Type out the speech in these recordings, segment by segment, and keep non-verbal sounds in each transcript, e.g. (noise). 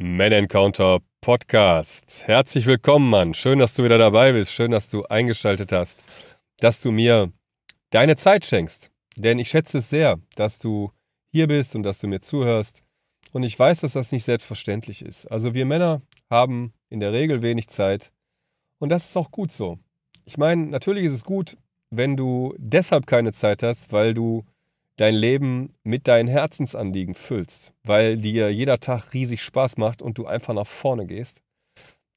Man Encounter Podcast. Herzlich willkommen, Mann. Schön, dass du wieder dabei bist. Schön, dass du eingeschaltet hast, dass du mir deine Zeit schenkst. Denn ich schätze es sehr, dass du hier bist und dass du mir zuhörst. Und ich weiß, dass das nicht selbstverständlich ist. Also wir Männer haben in der Regel wenig Zeit. Und das ist auch gut so. Ich meine, natürlich ist es gut, wenn du deshalb keine Zeit hast, weil du dein Leben mit deinen Herzensanliegen füllst, weil dir jeder Tag riesig Spaß macht und du einfach nach vorne gehst,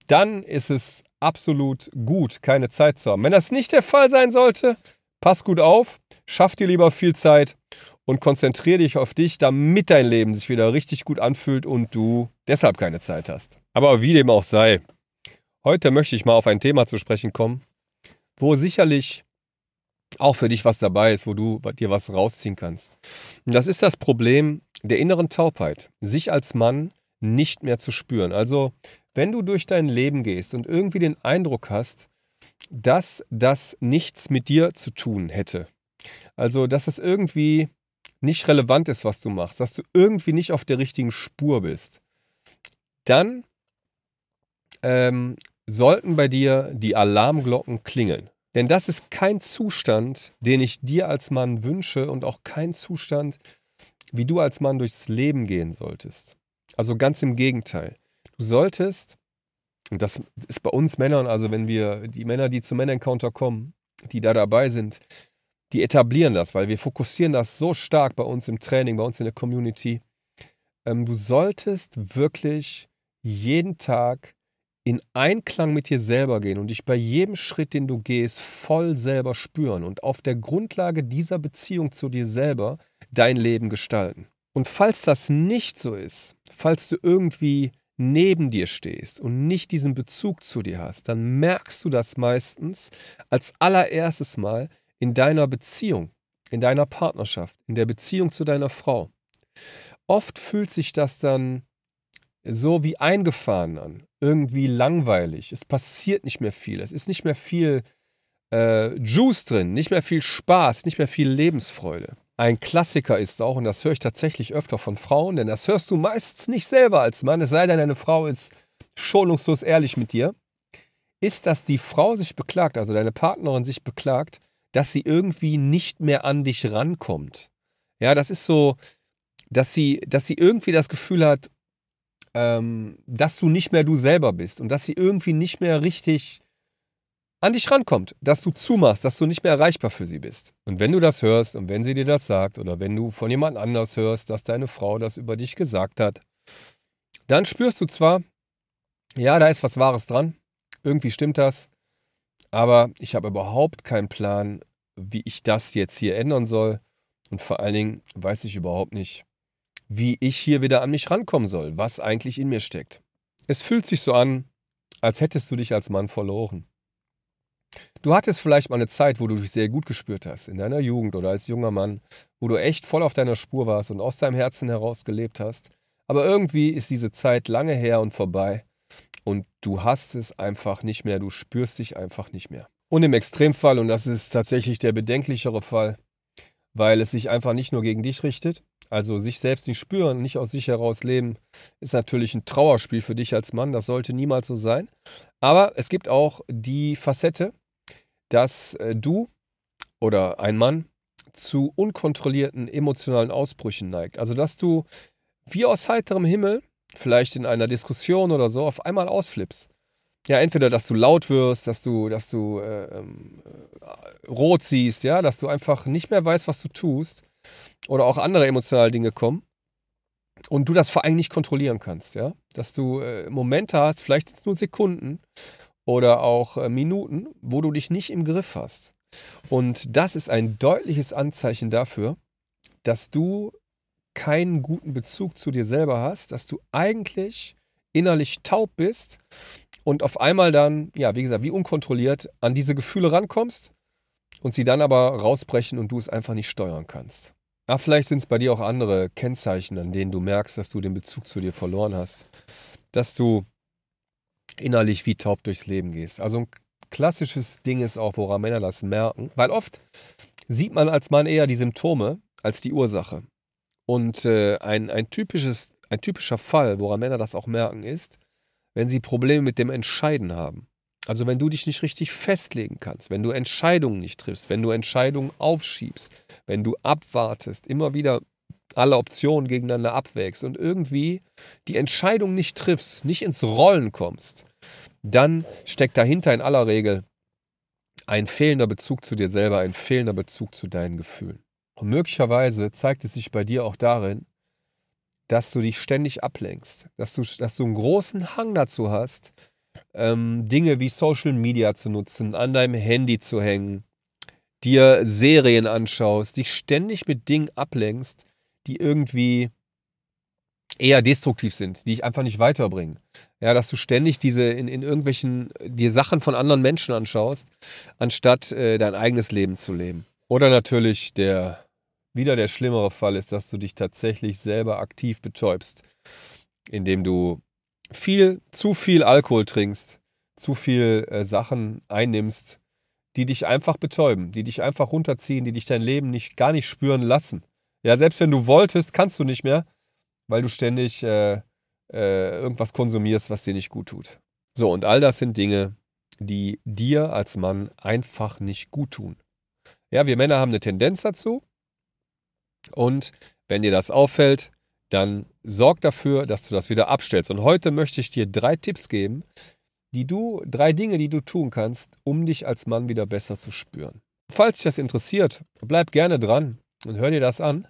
dann ist es absolut gut, keine Zeit zu haben. Wenn das nicht der Fall sein sollte, pass gut auf, schaff dir lieber viel Zeit und konzentriere dich auf dich, damit dein Leben sich wieder richtig gut anfühlt und du deshalb keine Zeit hast. Aber wie dem auch sei, heute möchte ich mal auf ein Thema zu sprechen kommen, wo sicherlich auch für dich was dabei ist, wo du dir was rausziehen kannst. Das ist das Problem der inneren Taubheit, sich als Mann nicht mehr zu spüren. Also, wenn du durch dein Leben gehst und irgendwie den Eindruck hast, dass das nichts mit dir zu tun hätte, also dass es irgendwie nicht relevant ist, was du machst, dass du irgendwie nicht auf der richtigen Spur bist, dann ähm, sollten bei dir die Alarmglocken klingeln. Denn das ist kein Zustand, den ich dir als Mann wünsche und auch kein Zustand, wie du als Mann durchs Leben gehen solltest. Also ganz im Gegenteil. Du solltest, und das ist bei uns Männern, also wenn wir, die Männer, die zum Men-Encounter kommen, die da dabei sind, die etablieren das, weil wir fokussieren das so stark bei uns im Training, bei uns in der Community. Ähm, du solltest wirklich jeden Tag in Einklang mit dir selber gehen und dich bei jedem Schritt, den du gehst, voll selber spüren und auf der Grundlage dieser Beziehung zu dir selber dein Leben gestalten. Und falls das nicht so ist, falls du irgendwie neben dir stehst und nicht diesen Bezug zu dir hast, dann merkst du das meistens als allererstes Mal in deiner Beziehung, in deiner Partnerschaft, in der Beziehung zu deiner Frau. Oft fühlt sich das dann so wie eingefahren an, irgendwie langweilig. Es passiert nicht mehr viel. Es ist nicht mehr viel äh, Juice drin, nicht mehr viel Spaß, nicht mehr viel Lebensfreude. Ein Klassiker ist auch, und das höre ich tatsächlich öfter von Frauen, denn das hörst du meistens nicht selber als Mann, es sei denn, deine Frau ist schonungslos ehrlich mit dir, ist, dass die Frau sich beklagt, also deine Partnerin sich beklagt, dass sie irgendwie nicht mehr an dich rankommt. Ja, das ist so, dass sie, dass sie irgendwie das Gefühl hat, ähm, dass du nicht mehr du selber bist und dass sie irgendwie nicht mehr richtig an dich rankommt, dass du zumachst, dass du nicht mehr erreichbar für sie bist. Und wenn du das hörst und wenn sie dir das sagt oder wenn du von jemand anders hörst, dass deine Frau das über dich gesagt hat, dann spürst du zwar, ja, da ist was Wahres dran, irgendwie stimmt das, aber ich habe überhaupt keinen Plan, wie ich das jetzt hier ändern soll und vor allen Dingen weiß ich überhaupt nicht, wie ich hier wieder an mich rankommen soll, was eigentlich in mir steckt. Es fühlt sich so an, als hättest du dich als Mann verloren. Du hattest vielleicht mal eine Zeit, wo du dich sehr gut gespürt hast, in deiner Jugend oder als junger Mann, wo du echt voll auf deiner Spur warst und aus deinem Herzen heraus gelebt hast. Aber irgendwie ist diese Zeit lange her und vorbei und du hast es einfach nicht mehr, du spürst dich einfach nicht mehr. Und im Extremfall, und das ist tatsächlich der bedenklichere Fall, weil es sich einfach nicht nur gegen dich richtet, also sich selbst nicht spüren, nicht aus sich heraus leben, ist natürlich ein Trauerspiel für dich als Mann. Das sollte niemals so sein. Aber es gibt auch die Facette, dass äh, du oder ein Mann zu unkontrollierten emotionalen Ausbrüchen neigt. Also dass du wie aus heiterem Himmel, vielleicht in einer Diskussion oder so, auf einmal ausflippst. Ja, entweder, dass du laut wirst, dass du, dass du äh, ähm, äh, rot siehst, ja, dass du einfach nicht mehr weißt, was du tust oder auch andere emotionale Dinge kommen und du das vor allem nicht kontrollieren kannst, ja, dass du äh, Momente hast, vielleicht sind es nur Sekunden oder auch äh, Minuten, wo du dich nicht im Griff hast. Und das ist ein deutliches Anzeichen dafür, dass du keinen guten Bezug zu dir selber hast, dass du eigentlich innerlich taub bist und auf einmal dann, ja, wie gesagt, wie unkontrolliert an diese Gefühle rankommst und sie dann aber rausbrechen und du es einfach nicht steuern kannst. Ach, vielleicht sind es bei dir auch andere Kennzeichen, an denen du merkst, dass du den Bezug zu dir verloren hast. Dass du innerlich wie taub durchs Leben gehst. Also ein klassisches Ding ist auch, woran Männer das merken, weil oft sieht man als Mann eher die Symptome als die Ursache. Und äh, ein, ein typisches ein typischer Fall, woran Männer das auch merken, ist, wenn sie Probleme mit dem Entscheiden haben. Also wenn du dich nicht richtig festlegen kannst, wenn du Entscheidungen nicht triffst, wenn du Entscheidungen aufschiebst, wenn du abwartest, immer wieder alle Optionen gegeneinander abwägst und irgendwie die Entscheidung nicht triffst, nicht ins Rollen kommst, dann steckt dahinter in aller Regel ein fehlender Bezug zu dir selber, ein fehlender Bezug zu deinen Gefühlen. Und möglicherweise zeigt es sich bei dir auch darin, dass du dich ständig ablenkst, dass du, dass du einen großen Hang dazu hast, ähm, Dinge wie Social Media zu nutzen, an deinem Handy zu hängen, dir Serien anschaust, dich ständig mit Dingen ablenkst, die irgendwie eher destruktiv sind, die dich einfach nicht weiterbringen. Ja, dass du ständig diese in, in irgendwelchen dir Sachen von anderen Menschen anschaust, anstatt äh, dein eigenes Leben zu leben. Oder natürlich der wieder der schlimmere Fall ist, dass du dich tatsächlich selber aktiv betäubst, indem du viel, zu viel Alkohol trinkst, zu viel äh, Sachen einnimmst, die dich einfach betäuben, die dich einfach runterziehen, die dich dein Leben nicht gar nicht spüren lassen. Ja, selbst wenn du wolltest, kannst du nicht mehr, weil du ständig äh, äh, irgendwas konsumierst, was dir nicht gut tut. So, und all das sind Dinge, die dir als Mann einfach nicht gut tun. Ja, wir Männer haben eine Tendenz dazu. Und wenn dir das auffällt, dann sorg dafür, dass du das wieder abstellst. Und heute möchte ich dir drei Tipps geben, die du, drei Dinge, die du tun kannst, um dich als Mann wieder besser zu spüren. Falls dich das interessiert, bleib gerne dran und hör dir das an,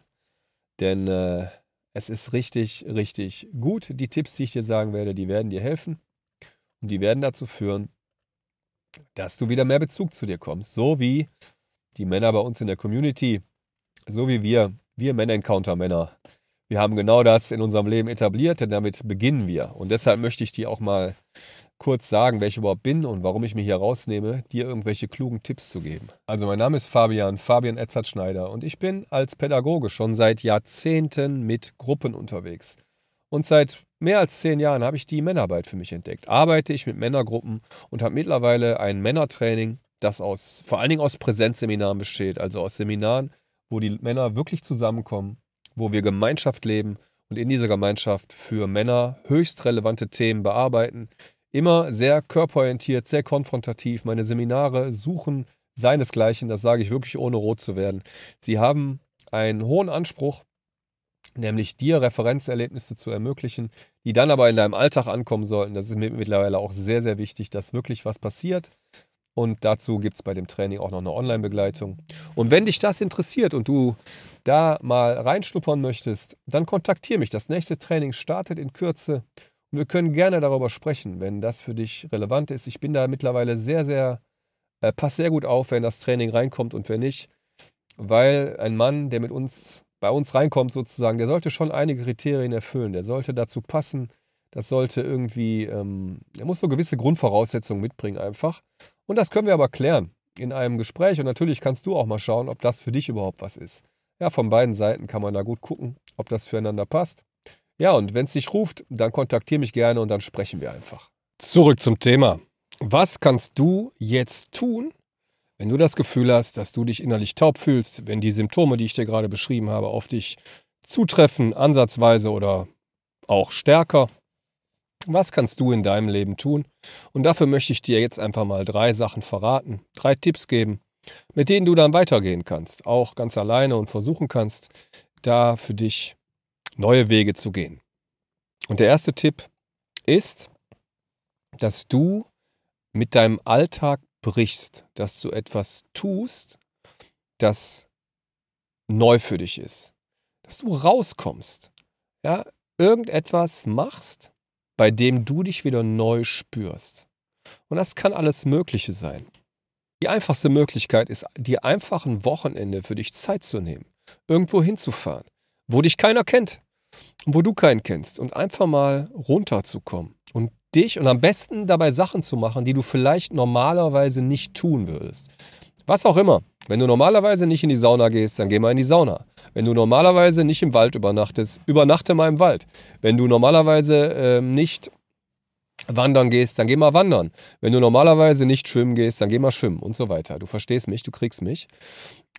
denn äh, es ist richtig, richtig gut. Die Tipps, die ich dir sagen werde, die werden dir helfen und die werden dazu führen, dass du wieder mehr Bezug zu dir kommst. So wie die Männer bei uns in der Community, so wie wir, wir Männer-Encounter-Männer. Wir haben genau das in unserem Leben etabliert, denn damit beginnen wir. Und deshalb möchte ich dir auch mal kurz sagen, wer ich überhaupt bin und warum ich mich hier rausnehme, dir irgendwelche klugen Tipps zu geben. Also mein Name ist Fabian, Fabian Edzard Schneider und ich bin als Pädagoge schon seit Jahrzehnten mit Gruppen unterwegs. Und seit mehr als zehn Jahren habe ich die Männerarbeit für mich entdeckt. Arbeite ich mit Männergruppen und habe mittlerweile ein Männertraining, das aus, vor allen Dingen aus Präsenzseminaren besteht, also aus Seminaren, wo die Männer wirklich zusammenkommen, wo wir Gemeinschaft leben und in dieser Gemeinschaft für Männer höchst relevante Themen bearbeiten, immer sehr körperorientiert, sehr konfrontativ. Meine Seminare suchen seinesgleichen, das sage ich wirklich ohne rot zu werden. Sie haben einen hohen Anspruch, nämlich dir Referenzerlebnisse zu ermöglichen, die dann aber in deinem Alltag ankommen sollten. Das ist mir mittlerweile auch sehr, sehr wichtig, dass wirklich was passiert. Und dazu gibt es bei dem Training auch noch eine Online-Begleitung. Und wenn dich das interessiert und du da mal reinschnuppern möchtest, dann kontaktiere mich. Das nächste Training startet in Kürze und wir können gerne darüber sprechen, wenn das für dich relevant ist. Ich bin da mittlerweile sehr, sehr, äh, pass sehr gut auf, wenn das Training reinkommt und wenn nicht. Weil ein Mann, der mit uns, bei uns reinkommt sozusagen, der sollte schon einige Kriterien erfüllen. Der sollte dazu passen. Das sollte irgendwie, ähm, er muss so gewisse Grundvoraussetzungen mitbringen einfach. Und das können wir aber klären in einem Gespräch. Und natürlich kannst du auch mal schauen, ob das für dich überhaupt was ist. Ja, von beiden Seiten kann man da gut gucken, ob das füreinander passt. Ja, und wenn es dich ruft, dann kontaktiere mich gerne und dann sprechen wir einfach. Zurück zum Thema. Was kannst du jetzt tun, wenn du das Gefühl hast, dass du dich innerlich taub fühlst, wenn die Symptome, die ich dir gerade beschrieben habe, auf dich zutreffen, ansatzweise oder auch stärker? Was kannst du in deinem Leben tun? Und dafür möchte ich dir jetzt einfach mal drei Sachen verraten, drei Tipps geben, mit denen du dann weitergehen kannst, auch ganz alleine und versuchen kannst, da für dich neue Wege zu gehen. Und der erste Tipp ist, dass du mit deinem Alltag brichst, dass du etwas tust, das neu für dich ist. Dass du rauskommst. Ja, irgendetwas machst, bei dem du dich wieder neu spürst. Und das kann alles Mögliche sein. Die einfachste Möglichkeit ist, dir einfach ein Wochenende für dich Zeit zu nehmen, irgendwo hinzufahren, wo dich keiner kennt, wo du keinen kennst und einfach mal runterzukommen und dich und am besten dabei Sachen zu machen, die du vielleicht normalerweise nicht tun würdest. Was auch immer. Wenn du normalerweise nicht in die Sauna gehst, dann geh mal in die Sauna. Wenn du normalerweise nicht im Wald übernachtest, übernachte mal im Wald. Wenn du normalerweise äh, nicht wandern gehst, dann geh mal wandern. Wenn du normalerweise nicht schwimmen gehst, dann geh mal schwimmen und so weiter. Du verstehst mich, du kriegst mich.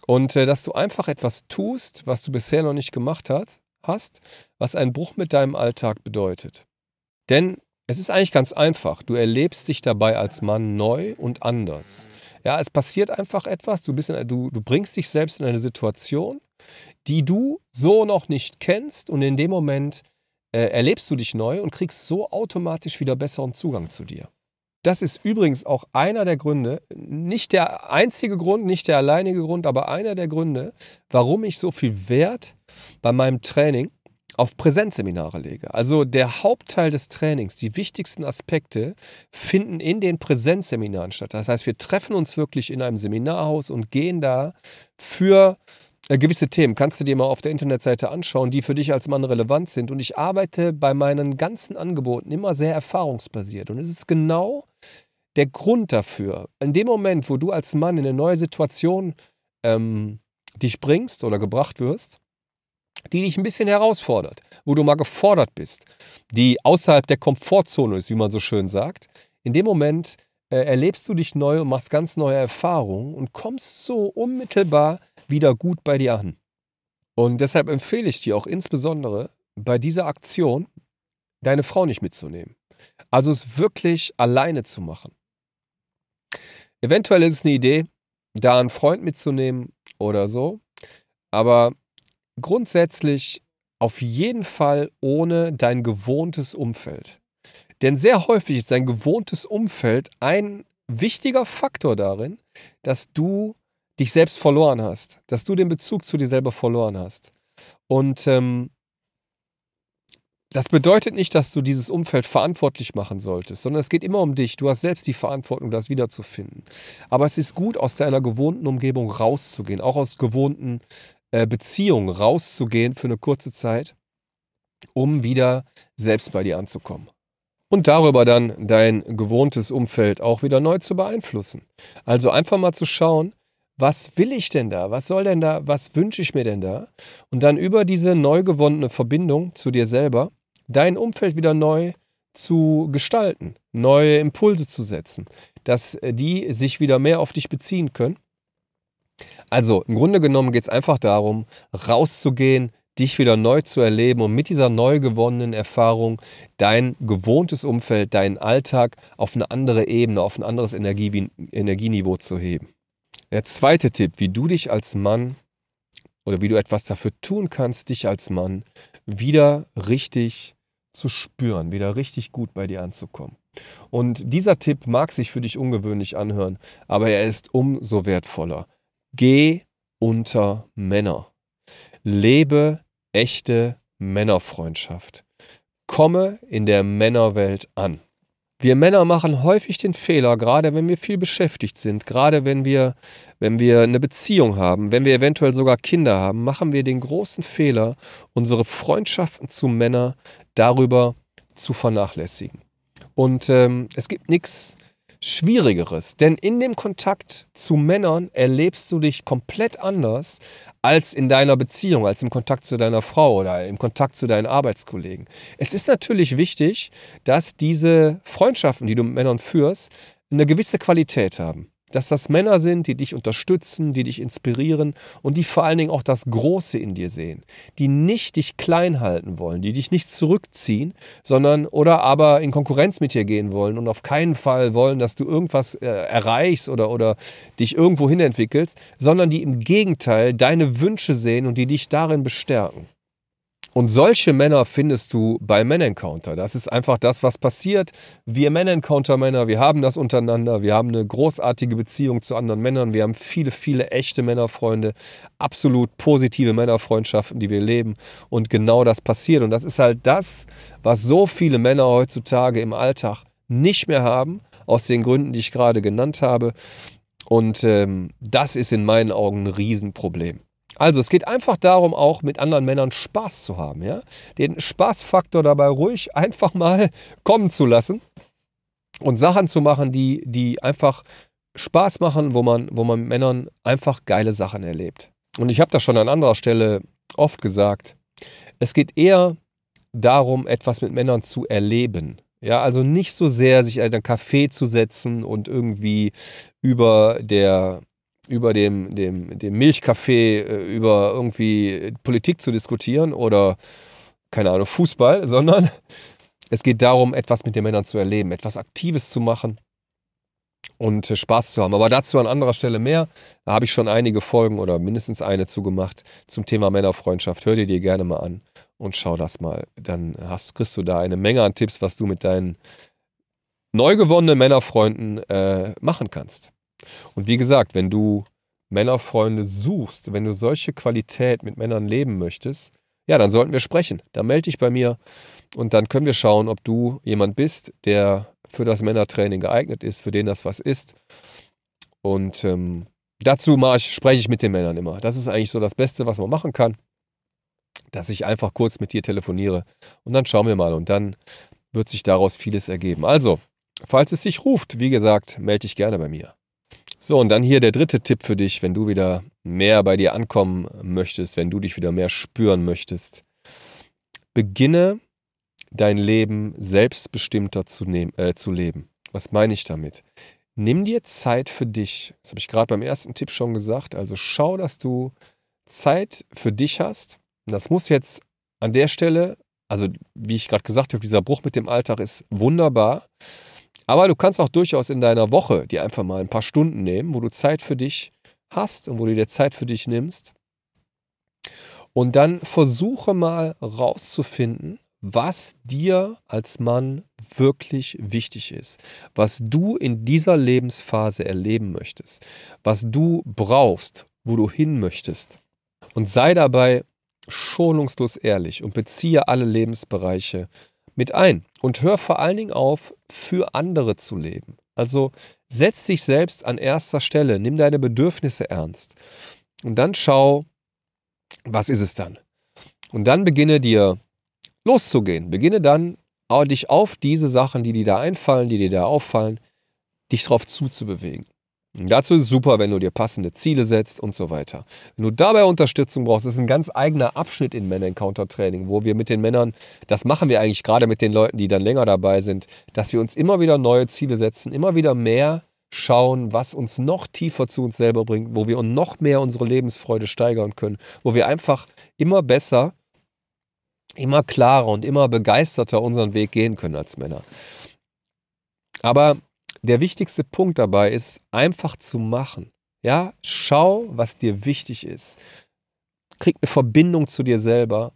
Und äh, dass du einfach etwas tust, was du bisher noch nicht gemacht hast, hast, was ein Bruch mit deinem Alltag bedeutet. Denn es ist eigentlich ganz einfach. Du erlebst dich dabei als Mann neu und anders. Ja, es passiert einfach etwas. Du, bist in, du, du bringst dich selbst in eine Situation, die du so noch nicht kennst und in dem Moment äh, erlebst du dich neu und kriegst so automatisch wieder besseren Zugang zu dir. Das ist übrigens auch einer der Gründe, nicht der einzige Grund, nicht der alleinige Grund, aber einer der Gründe, warum ich so viel Wert bei meinem Training auf Präsenzseminare lege. Also der Hauptteil des Trainings, die wichtigsten Aspekte finden in den Präsenzseminaren statt. Das heißt, wir treffen uns wirklich in einem Seminarhaus und gehen da für gewisse Themen kannst du dir mal auf der Internetseite anschauen, die für dich als Mann relevant sind. Und ich arbeite bei meinen ganzen Angeboten immer sehr erfahrungsbasiert. Und es ist genau der Grund dafür. In dem Moment, wo du als Mann in eine neue Situation ähm, dich bringst oder gebracht wirst, die dich ein bisschen herausfordert, wo du mal gefordert bist, die außerhalb der Komfortzone ist, wie man so schön sagt, in dem Moment äh, erlebst du dich neu und machst ganz neue Erfahrungen und kommst so unmittelbar wieder gut bei dir an. Und deshalb empfehle ich dir auch insbesondere bei dieser Aktion, deine Frau nicht mitzunehmen. Also es wirklich alleine zu machen. Eventuell ist es eine Idee, da einen Freund mitzunehmen oder so. Aber grundsätzlich auf jeden Fall ohne dein gewohntes Umfeld. Denn sehr häufig ist dein gewohntes Umfeld ein wichtiger Faktor darin, dass du dich selbst verloren hast, dass du den Bezug zu dir selber verloren hast. Und ähm, das bedeutet nicht, dass du dieses Umfeld verantwortlich machen solltest, sondern es geht immer um dich. Du hast selbst die Verantwortung, das wiederzufinden. Aber es ist gut, aus deiner gewohnten Umgebung rauszugehen, auch aus gewohnten äh, Beziehungen rauszugehen für eine kurze Zeit, um wieder selbst bei dir anzukommen. Und darüber dann dein gewohntes Umfeld auch wieder neu zu beeinflussen. Also einfach mal zu schauen, was will ich denn da? Was soll denn da? Was wünsche ich mir denn da? Und dann über diese neu gewonnene Verbindung zu dir selber dein Umfeld wieder neu zu gestalten, neue Impulse zu setzen, dass äh, die sich wieder mehr auf dich beziehen können. Also im Grunde genommen geht es einfach darum, rauszugehen, dich wieder neu zu erleben und mit dieser neu gewonnenen Erfahrung dein gewohntes Umfeld, deinen Alltag auf eine andere Ebene, auf ein anderes Energie Energieniveau zu heben. Der zweite Tipp, wie du dich als Mann oder wie du etwas dafür tun kannst, dich als Mann wieder richtig zu spüren, wieder richtig gut bei dir anzukommen. Und dieser Tipp mag sich für dich ungewöhnlich anhören, aber er ist umso wertvoller. Geh unter Männer. Lebe echte Männerfreundschaft. Komme in der Männerwelt an. Wir Männer machen häufig den Fehler, gerade wenn wir viel beschäftigt sind, gerade wenn wir, wenn wir eine Beziehung haben, wenn wir eventuell sogar Kinder haben, machen wir den großen Fehler, unsere Freundschaften zu Männern darüber zu vernachlässigen. Und ähm, es gibt nichts Schwierigeres, denn in dem Kontakt zu Männern erlebst du dich komplett anders als in deiner Beziehung, als im Kontakt zu deiner Frau oder im Kontakt zu deinen Arbeitskollegen. Es ist natürlich wichtig, dass diese Freundschaften, die du mit Männern führst, eine gewisse Qualität haben dass das Männer sind, die dich unterstützen, die dich inspirieren und die vor allen Dingen auch das Große in dir sehen, die nicht dich klein halten wollen, die dich nicht zurückziehen, sondern oder aber in Konkurrenz mit dir gehen wollen und auf keinen Fall wollen, dass du irgendwas äh, erreichst oder, oder dich irgendwo hin entwickelst, sondern die im Gegenteil deine Wünsche sehen und die dich darin bestärken. Und solche Männer findest du bei Men Encounter. Das ist einfach das, was passiert. Wir Men Encounter Männer, wir haben das untereinander. Wir haben eine großartige Beziehung zu anderen Männern. Wir haben viele, viele echte Männerfreunde. Absolut positive Männerfreundschaften, die wir leben. Und genau das passiert. Und das ist halt das, was so viele Männer heutzutage im Alltag nicht mehr haben. Aus den Gründen, die ich gerade genannt habe. Und ähm, das ist in meinen Augen ein Riesenproblem. Also es geht einfach darum, auch mit anderen Männern Spaß zu haben. Ja? Den Spaßfaktor dabei ruhig (laughs) einfach mal kommen zu lassen und Sachen zu machen, die, die einfach Spaß machen, wo man, wo man Männern einfach geile Sachen erlebt. Und ich habe das schon an anderer Stelle oft gesagt. Es geht eher darum, etwas mit Männern zu erleben. Ja, also nicht so sehr sich in einen Café zu setzen und irgendwie über der über dem, dem, dem Milchkaffee äh, über irgendwie Politik zu diskutieren oder, keine Ahnung, Fußball, (laughs) sondern es geht darum, etwas mit den Männern zu erleben, etwas Aktives zu machen und äh, Spaß zu haben. Aber dazu an anderer Stelle mehr. Da habe ich schon einige Folgen oder mindestens eine zugemacht zum Thema Männerfreundschaft. Hör dir die gerne mal an und schau das mal. Dann hast, kriegst du da eine Menge an Tipps, was du mit deinen neu gewonnenen Männerfreunden äh, machen kannst. Und wie gesagt, wenn du Männerfreunde suchst, wenn du solche Qualität mit Männern leben möchtest, ja, dann sollten wir sprechen. Da melde dich bei mir und dann können wir schauen, ob du jemand bist, der für das Männertraining geeignet ist, für den das was ist. Und ähm, dazu ich, spreche ich mit den Männern immer. Das ist eigentlich so das Beste, was man machen kann, dass ich einfach kurz mit dir telefoniere und dann schauen wir mal und dann wird sich daraus vieles ergeben. Also, falls es dich ruft, wie gesagt, melde dich gerne bei mir. So, und dann hier der dritte Tipp für dich, wenn du wieder mehr bei dir ankommen möchtest, wenn du dich wieder mehr spüren möchtest. Beginne dein Leben selbstbestimmter zu, nehm, äh, zu leben. Was meine ich damit? Nimm dir Zeit für dich. Das habe ich gerade beim ersten Tipp schon gesagt. Also schau, dass du Zeit für dich hast. Das muss jetzt an der Stelle, also wie ich gerade gesagt habe, dieser Bruch mit dem Alltag ist wunderbar. Aber du kannst auch durchaus in deiner Woche dir einfach mal ein paar Stunden nehmen, wo du Zeit für dich hast und wo du dir Zeit für dich nimmst. Und dann versuche mal rauszufinden, was dir als Mann wirklich wichtig ist, was du in dieser Lebensphase erleben möchtest, was du brauchst, wo du hin möchtest. Und sei dabei schonungslos ehrlich und beziehe alle Lebensbereiche mit ein und hör vor allen Dingen auf, für andere zu leben. Also setz dich selbst an erster Stelle, nimm deine Bedürfnisse ernst und dann schau, was ist es dann? Und dann beginne dir loszugehen. Beginne dann dich auf diese Sachen, die dir da einfallen, die dir da auffallen, dich drauf zuzubewegen. Dazu ist super, wenn du dir passende Ziele setzt und so weiter. Wenn du dabei Unterstützung brauchst, ist ein ganz eigener Abschnitt in Men Encounter Training, wo wir mit den Männern, das machen wir eigentlich gerade mit den Leuten, die dann länger dabei sind, dass wir uns immer wieder neue Ziele setzen, immer wieder mehr schauen, was uns noch tiefer zu uns selber bringt, wo wir noch mehr unsere Lebensfreude steigern können, wo wir einfach immer besser, immer klarer und immer begeisterter unseren Weg gehen können als Männer. Aber der wichtigste Punkt dabei ist, einfach zu machen. Ja, schau, was dir wichtig ist. Krieg eine Verbindung zu dir selber,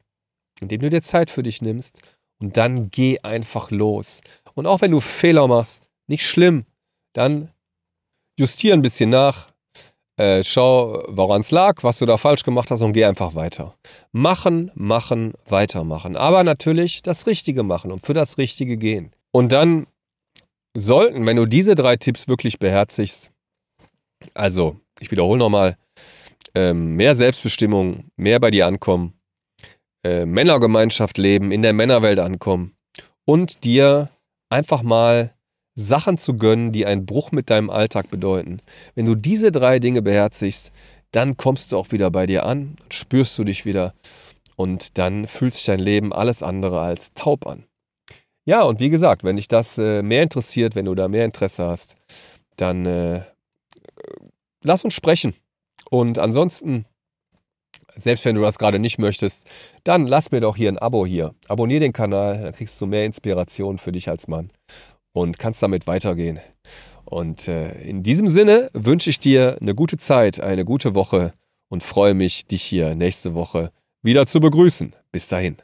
indem du dir Zeit für dich nimmst und dann geh einfach los. Und auch wenn du Fehler machst, nicht schlimm, dann justier ein bisschen nach, äh, schau, woran es lag, was du da falsch gemacht hast und geh einfach weiter. Machen, machen, weitermachen. Aber natürlich das Richtige machen und für das Richtige gehen. Und dann sollten, wenn du diese drei Tipps wirklich beherzigst, also ich wiederhole nochmal, ähm, mehr Selbstbestimmung, mehr bei dir ankommen, äh, Männergemeinschaft leben, in der Männerwelt ankommen und dir einfach mal Sachen zu gönnen, die einen Bruch mit deinem Alltag bedeuten. Wenn du diese drei Dinge beherzigst, dann kommst du auch wieder bei dir an, spürst du dich wieder und dann fühlt sich dein Leben alles andere als taub an. Ja, und wie gesagt, wenn dich das äh, mehr interessiert, wenn du da mehr Interesse hast, dann äh, lass uns sprechen. Und ansonsten, selbst wenn du das gerade nicht möchtest, dann lass mir doch hier ein Abo hier. Abonnier den Kanal, dann kriegst du mehr Inspiration für dich als Mann und kannst damit weitergehen. Und äh, in diesem Sinne wünsche ich dir eine gute Zeit, eine gute Woche und freue mich, dich hier nächste Woche wieder zu begrüßen. Bis dahin.